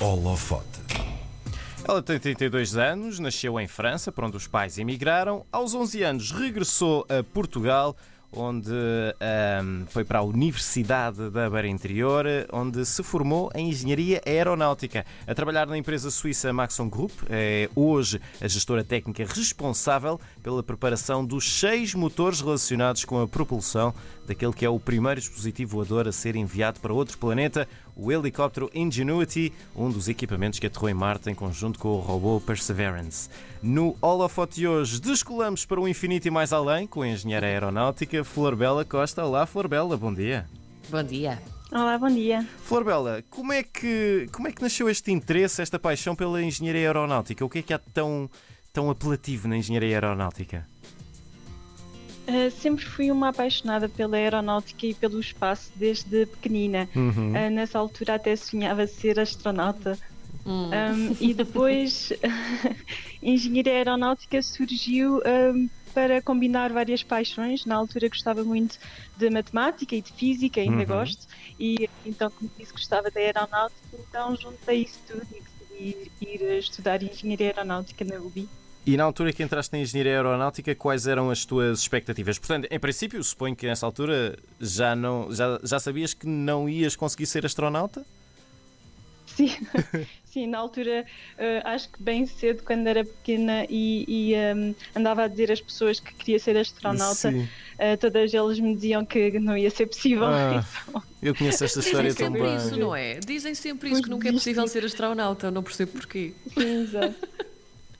Holofote. Ela tem 32 anos, nasceu em França, para onde os pais emigraram. Aos 11 anos regressou a Portugal, onde ahm, foi para a Universidade da Beira Interior, onde se formou em Engenharia Aeronáutica. A trabalhar na empresa suíça Maxon Group, é hoje a gestora técnica responsável pela preparação dos seis motores relacionados com a propulsão daquele que é o primeiro dispositivo voador a ser enviado para outro planeta, o helicóptero Ingenuity, um dos equipamentos que aterrou em Marte em conjunto com o robô Perseverance. No Holofote de hoje, descolamos para o infinito e mais além com a engenheira aeronáutica Flor Bela Costa. Olá, Flor Bela, bom dia. Bom dia. Olá, bom dia. Flor Bela, como é que, como é que nasceu este interesse, esta paixão pela engenharia aeronáutica? O que é que há tão, tão apelativo na engenharia aeronáutica? Uh, sempre fui uma apaixonada pela aeronáutica e pelo espaço desde pequenina. Uhum. Uh, nessa altura até sonhava ser astronauta. Hum. Um, e depois engenharia aeronáutica surgiu um, para combinar várias paixões. Na altura gostava muito de matemática e de física, ainda Uhum. gosto. E então, como disse, gostava da aeronáutica, então juntei isso tudo e decidi ir estudar engenharia aeronáutica na UBI. E na altura que entraste na engenharia aeronáutica, quais eram as tuas expectativas? Portanto, em princípio, suponho que nessa altura já, não, já, já sabias que não ias conseguir ser astronauta? Sim, sim, na altura eh, acho que bem cedo, quando era pequena e, e, ehm, andava a dizer às pessoas que queria ser astronauta, eh, todas elas me diziam que não ia ser possível. Ah. Então, Eu conheço esta história Dizem tão sempre bem. isso, não é? Dizem sempre isso, que nunca é possível ser astronauta, eu não percebo porquê. sim, exato.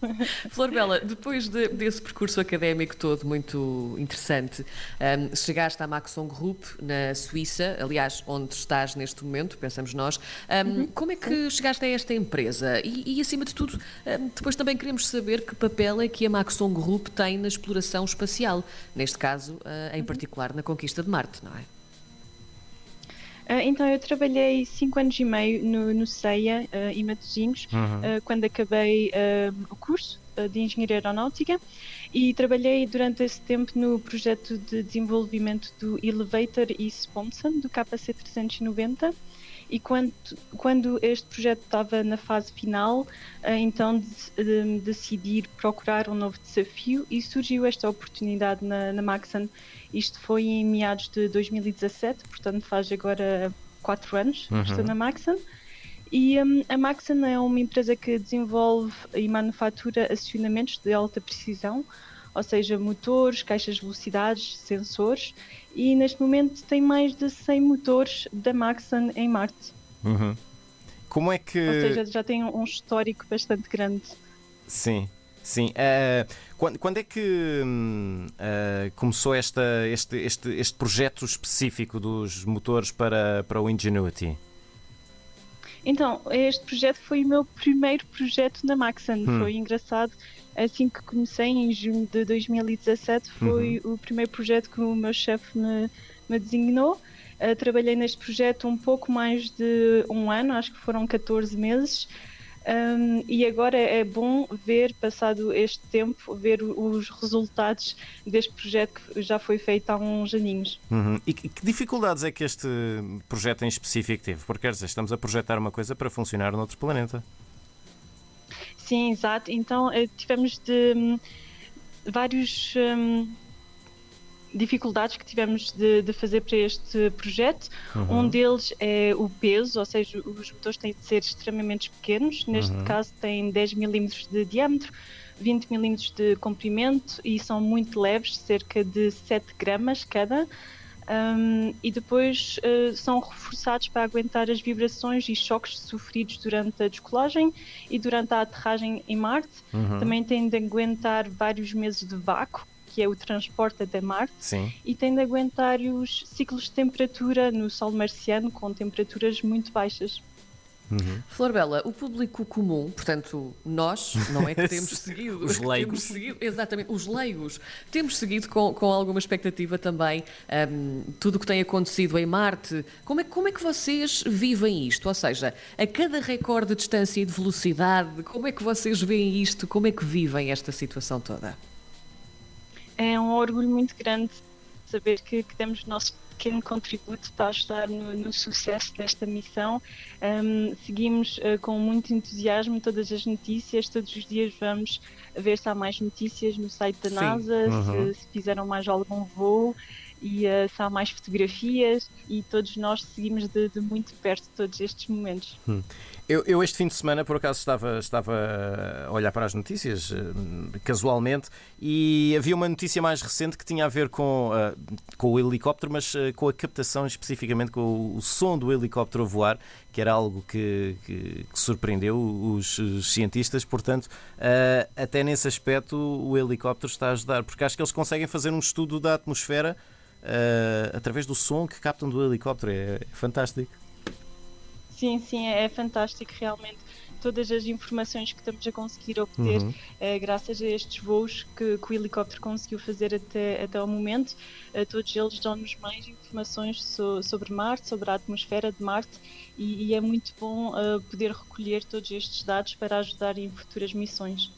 Flor Bela, depois de- desse percurso académico todo muito interessante, hum, chegaste à Maxon Group na Suíça, aliás, onde estás neste momento, pensamos nós. Hum, Como é que chegaste a esta empresa? E, e, acima de tudo, hum, depois também queremos saber que papel é que a Maxon Group tem na exploração espacial, neste caso, ah, em particular na conquista de Marte, não é? Ah, então, eu trabalhei cinco anos e meio no, no CEIA, ah, em Matosinhos, Uhum. ah, quando acabei o curso de Engenharia Aeronáutica e trabalhei durante esse tempo no projeto de desenvolvimento do Elevator e Sponson, do KC390. E quando, quando este projeto estava na fase final, ah, então de- de- decidi procurar um novo desafio e surgiu esta oportunidade na, na Maxon. Isto foi em meados de 2017, portanto faz agora quatro anos que Uhum. estou na Maxon. E hum, a Maxon é uma empresa que desenvolve e manufatura acionamentos de alta precisão, ou seja, motores, caixas de velocidades, sensores, e neste momento tem mais de 100 motores da Maxon em Marte. Uhum. Como é que. Ou seja, já tem um histórico bastante grande. Sim, sim. Eh, quando, quando é que eh, começou esta, este, este, este projeto específico dos motores para, para o Ingenuity? Então, este projeto foi o meu primeiro projeto na Maxon. Hum. Foi engraçado. Assim que comecei, em junho de 2017, foi Uhum. o primeiro projeto que o meu chefe me, me designou. Uh, trabalhei neste projeto um pouco mais de um ano, acho que foram 14 meses. Um, e agora é bom ver, passado este tempo, ver os resultados deste projeto que já foi feito há uns aninhos. Uhum. E que, que dificuldades é que este projeto em específico teve? Porque quer dizer, estamos a projetar uma coisa para funcionar noutro planeta. Sim, exato. Então eh, tivemos de hum, vários hum, dificuldades que tivemos de, de fazer para este projeto. Uhum. Um deles é o peso, ou seja, os motores têm de ser extremamente pequenos. Neste Uhum. caso têm 10 milímetros de diâmetro, 20 milímetros de comprimento e são muito leves, cerca de 7 gramas cada. Um, e depois eh, são reforçados para aguentar as vibrações e choques sofridos durante a descolagem e durante a aterragem em Marte. Uhum. Também têm de aguentar vários meses de vácuo, que é o transporte até Marte, Sim. e têm de aguentar os ciclos de temperatura no Sol marciano com temperaturas muito baixas. Uhum. Flor Bela, o público comum, portanto, nós, não é que temos seguido. Os leigos. Temos seguido, exatamente, os leigos. Temos seguido com, com alguma expectativa também hum, tudo o que tem acontecido em Marte. Como é, como é que vocês vivem isto? Ou seja, a cada recorde de distância e de velocidade, como é que vocês veem isto? Como é que vivem esta situação toda? É um orgulho muito grande saber que, que temos nossos pequeno contributo para ajudar no, no sucesso desta missão. Um, seguimos uh, com muito entusiasmo todas as notícias, todos os dias vamos ver se há mais notícias no site da Sim. NASA, uhum. se, se fizeram mais algum voo e uh, há mais fotografias e todos nós seguimos de, de muito perto todos estes momentos. Hum. Eu, eu, este fim de semana, por acaso, estava, estava a olhar para as notícias, uh, casualmente, e havia uma notícia mais recente que tinha a ver com, uh, com o helicóptero, mas com a captação especificamente, com o, som do helicóptero a voar, que era algo que, que, que surpreendeu os, os, cientistas. Portanto, até nesse aspecto, o helicóptero está a ajudar, porque acho que eles conseguem fazer um estudo da atmosfera uh, através do som que captam do helicóptero. É, é fantástico. Sim, sim, é, é fantástico realmente todas as informações que estamos a conseguir obter uhum. uh, graças a estes voos que, que, o helicóptero conseguiu fazer até, até o momento. Todos eles dão-nos mais informações so, sobre Marte, sobre a atmosfera de Marte e, e é muito bom uh, poder recolher todos estes dados para ajudar em futuras missões.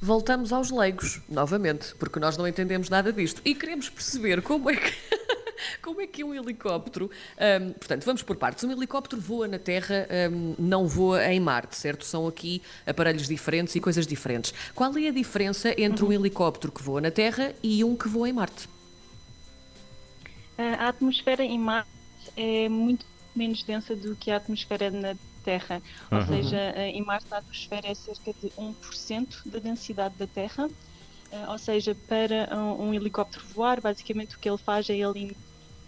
Voltamos aos leigos, novamente, porque nós não entendemos nada disto e queremos perceber como é que. Como é que um helicóptero. Um, portanto, vamos por partes. Um helicóptero voa na Terra, um, não voa em Marte, certo? São aqui aparelhos diferentes e coisas diferentes. Qual é a diferença entre um helicóptero que voa na Terra e um que voa em Marte? A atmosfera em Marte é muito menos densa do que a atmosfera na Terra. Ou uhum. seja, eh, em Marte a atmosfera é cerca de 1% da densidade da Terra. Uh, ou seja, para um, um, helicóptero voar, basicamente o que ele faz é ele,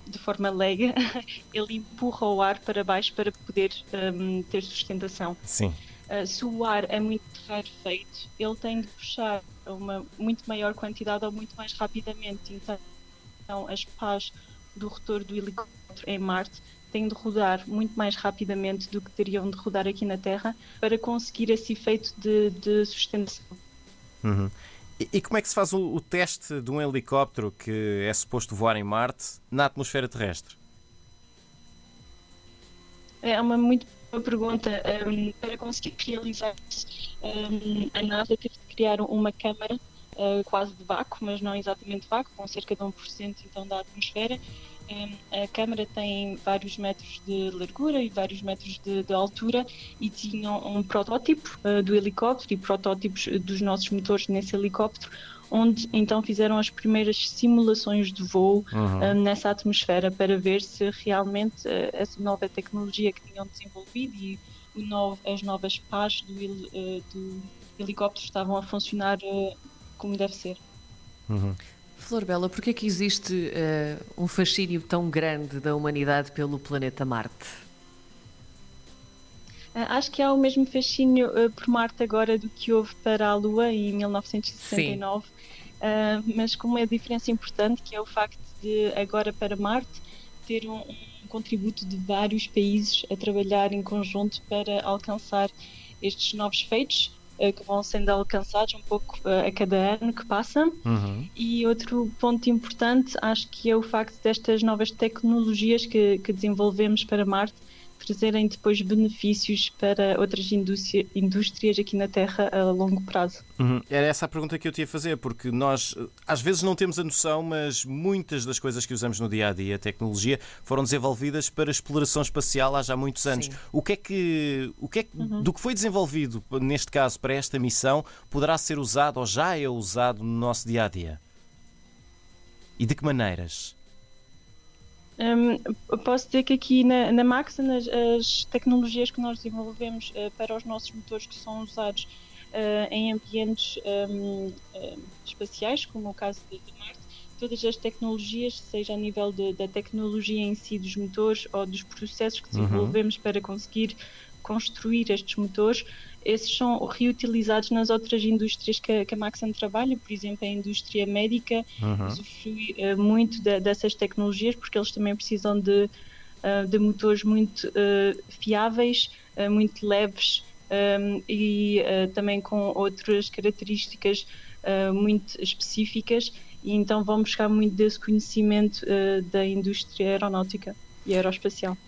de forma leiga, ele empurra o ar para baixo para poder um, ter sustentação. Sim. Uh, se o ar é muito rarefeito, ele tem de puxar uma muito maior quantidade ou muito mais rapidamente. Então, então as pás do rotor do helicóptero em Marte têm de rodar muito mais rapidamente do que teriam de rodar aqui na Terra para conseguir esse efeito de, de sustentação. Uhum. E, e, como é que se faz o, o, teste de um helicóptero que é suposto voar em Marte na atmosfera terrestre? É uma muito boa pergunta. Um, para conseguir realizar isso, um, a NASA teve de criar uma câmara uh, quase de vácuo, mas não exatamente vácuo, com cerca de 1% então da atmosfera, a câmara tem vários metros de largura e vários metros de, de altura e tinham um protótipo uh, do helicóptero e protótipos dos nossos motores nesse helicóptero, onde então fizeram as primeiras simulações de voo uhum. uh, nessa atmosfera para ver se realmente uh, essa nova tecnologia que tinham desenvolvido e novo, as novas pás do, do, helicóptero estavam a funcionar como deve ser. Uhum. Flor Bela, porquê é que existe uh, um fascínio tão grande da humanidade pelo planeta Marte? Uh, acho que há o mesmo fascínio uh, por Marte agora do que houve para a Lua em 1969, mas com uma diferença importante que é o facto de agora para Marte ter um, um contributo de vários países a trabalhar em conjunto para alcançar estes novos feitos que vão sendo alcançados um pouco eh, a cada ano que passa. Uhum. E outro ponto importante, acho que é o facto destas novas tecnologias que, que desenvolvemos para Marte trazerem depois benefícios para outras indústrias aqui na Terra a longo prazo. Uhum. Era essa a pergunta que eu tinha a fazer, porque nós às vezes não temos a noção, mas muitas das coisas que usamos no dia a dia, a tecnologia, foram desenvolvidas para exploração espacial há já muitos anos. Sim. O que é que, o que, é que uhum. do que foi desenvolvido neste caso para esta missão poderá ser usado ou já é usado no nosso dia a dia? E de que maneiras? Um, posso dizer que aqui na, na Maxon as, as, tecnologias que nós desenvolvemos uh, para os nossos motores que são usados uh, em ambientes um, uh, espaciais, como o caso de, de, Marte, todas as tecnologias, seja a nível de, da tecnologia em si dos motores ou dos processos que uhum. desenvolvemos uhum. para conseguir construir estes motores, esses são reutilizados nas outras indústrias que, que a Maxon trabalha, por exemplo, a indústria médica uhum. usufrui uh, muito de, dessas tecnologias porque eles também precisam de, uh, de motores muito uh, fiáveis, muito leves um, e também com outras características muito específicas e então vão buscar muito desse conhecimento da indústria aeronáutica e aeroespacial.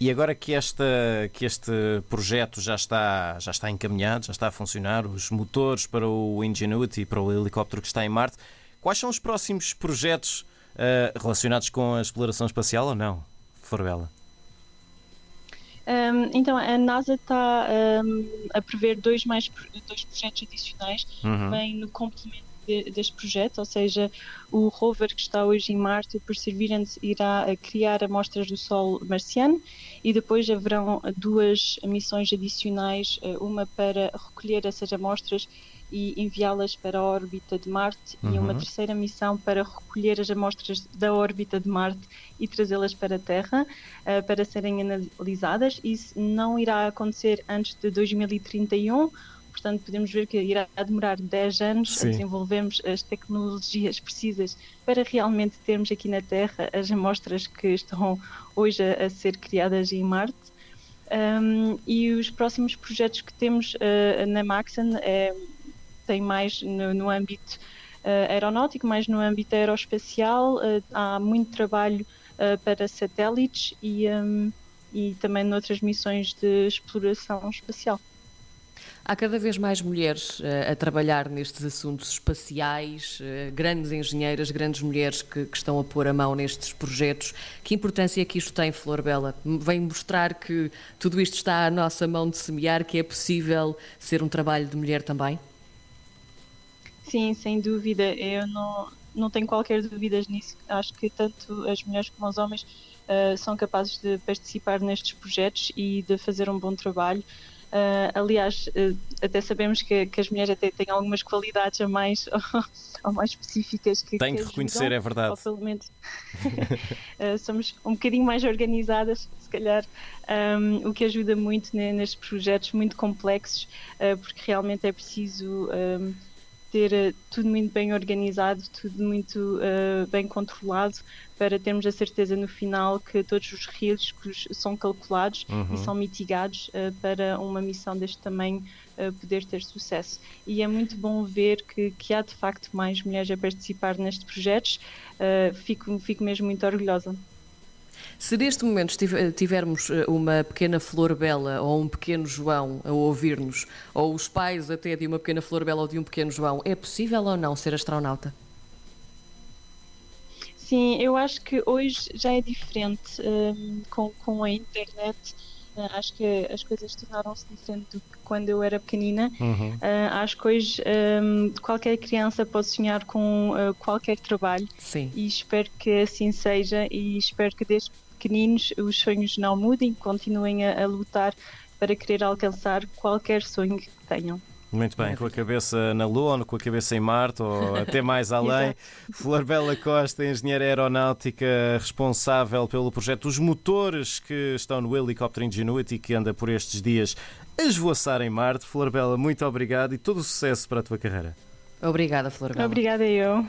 E agora que, esta, que este projeto já está, já está encaminhado, já está a funcionar, os motores para o Ingenuity, para o helicóptero que está em Marte, quais são os próximos projetos uh, relacionados com a exploração espacial ou não, Forbela? Um, então, a NASA está um, a prever dois, mais, dois projetos adicionais uhum. que vêm no complemento de, deste projeto, ou seja, o rover que está hoje em Marte, o Perseverance, irá criar amostras do Sol marciano e depois haverão duas missões adicionais, eh, uma para recolher essas amostras e enviá-las para a órbita de Marte uhum. e uma uhum. terceira missão para recolher as amostras da órbita de Marte e trazê-las para a Terra uh, para serem analisadas. Isso não irá acontecer antes de 2031. Portanto, podemos ver que irá demorar 10 anos Sim. a desenvolvermos as tecnologias precisas para realmente termos aqui na Terra as amostras que estão hoje a, a ser criadas em Marte. Um, e os próximos projetos que temos uh, na Maxon é tem mais no, no âmbito uh, aeronáutico, mais no âmbito aeroespacial. Uh, há muito trabalho para satélites e, um, e também noutras missões de exploração espacial. Há cada vez mais mulheres uh, a trabalhar nestes assuntos espaciais, uh, grandes engenheiras, grandes mulheres que, que, estão a pôr a mão nestes projetos. Que importância é que isto tem, Flor Bela? Vem mostrar que tudo isto está à nossa mão de semear, que é possível ser um trabalho de mulher também? Sim, sem dúvida. Eu não, não tenho qualquer dúvidas nisso. Acho que tanto as mulheres como os homens uh, são capazes de participar nestes projetos e de fazer um bom trabalho. Uh, aliás, uh, até sabemos que, que, as mulheres até têm algumas qualidades a mais ou, mais específicas que Tem que, que reconhecer, ajudam, é verdade. Ou pelo menos uh, somos um bocadinho mais organizadas, se calhar, um, o que ajuda muito né, nestes projetos muito complexos, porque realmente é preciso. Um, ter uh, tudo muito bem organizado, tudo muito uh, bem controlado, para termos a certeza no final que todos os riscos são calculados uhum. e são mitigados uh, para uma missão deste tamanho poder ter sucesso. E é muito bom ver que, que, há de facto mais mulheres a participar nestes projetos, fico, fico mesmo muito orgulhosa. Se neste momento tivermos eh, uma pequena flor bela ou um pequeno João a ouvir-nos, ou os pais até de uma pequena flor bela ou de um pequeno João, é possível ou não ser astronauta? Sim, eu acho que hoje já é diferente um, ehm, com, com a internet. Uh, acho que as coisas tornaram-se diferentes do que quando eu era pequenina. Uhum. Uh, acho que hoje um, ehm, qualquer criança pode sonhar com uh, qualquer trabalho Sim. e espero que assim seja e espero que desde pequeninos os sonhos não mudem, continuem a, a lutar para querer alcançar qualquer sonho que tenham. Muito bem, com a cabeça na Lua, com a cabeça em Marte ou até mais além. Flor Bela Costa, engenheira aeronáutica responsável pelo projeto Os Motores que estão no helicóptero Ingenuity que anda por estes dias a esvoaçar em Marte. Flor Bela, muito obrigado e todo o sucesso para a tua carreira. Obrigada, Flor Bela. Obrigada eu.